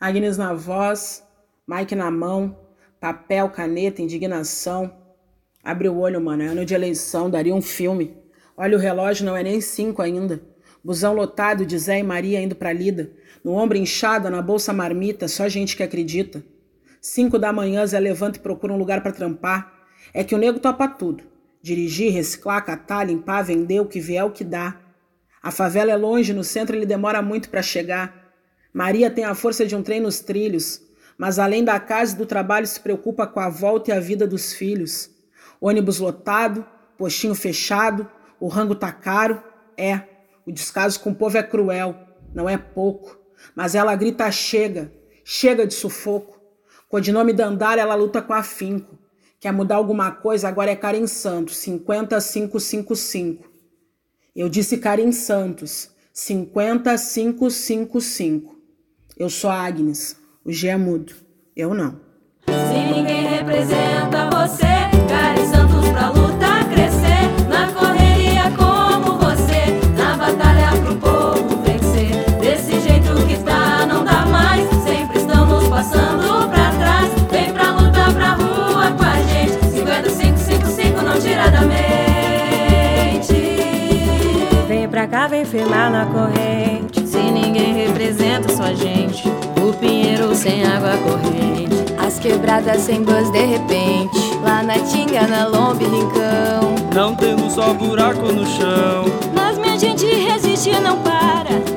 Agnes na voz, Mike na mão, papel, caneta, indignação. Abre o olho, mano, é ano de eleição, daria um filme. Olha o relógio, não é nem cinco ainda. Busão lotado de Zé e Maria indo pra lida. No ombro inchado, na bolsa marmita, só gente que acredita. Cinco da manhã, Zé levanta e procura um lugar para trampar. É que o nego topa tudo. Dirigir, reciclar, catar, limpar, vender o que vier, o que dá. A favela é longe, no centro ele demora muito para chegar. Maria tem a força de um trem nos trilhos, mas além da casa e do trabalho se preocupa com a volta e a vida dos filhos. Ônibus lotado, postinho fechado, o rango tá caro. É, o descaso com o povo é cruel, não é pouco. Mas ela grita chega, chega de sufoco. Codinome Dandara ela luta com afinco. Quer mudar alguma coisa, agora é Karen Santos, 50555. Eu disse Karen Santos, 50555. Eu sou a Agnes, o G é mudo, eu não. Se ninguém representa você, Cari Santos pra luta crescer. Na correria como você, na batalha pro povo vencer. Desse jeito que tá, não dá mais. Sempre estamos passando pra trás. Vem pra luta pra rua com a gente. 5555 não tira da mente. Vem pra cá, vem firmar na corrente. Se ninguém representa sua gente. O pinheiro sem água corrente. As quebradas sem bus de repente. Lá na Tinga, na Lombe, Rincão. Não tendo só buraco no chão. Mas minha gente resiste, não para.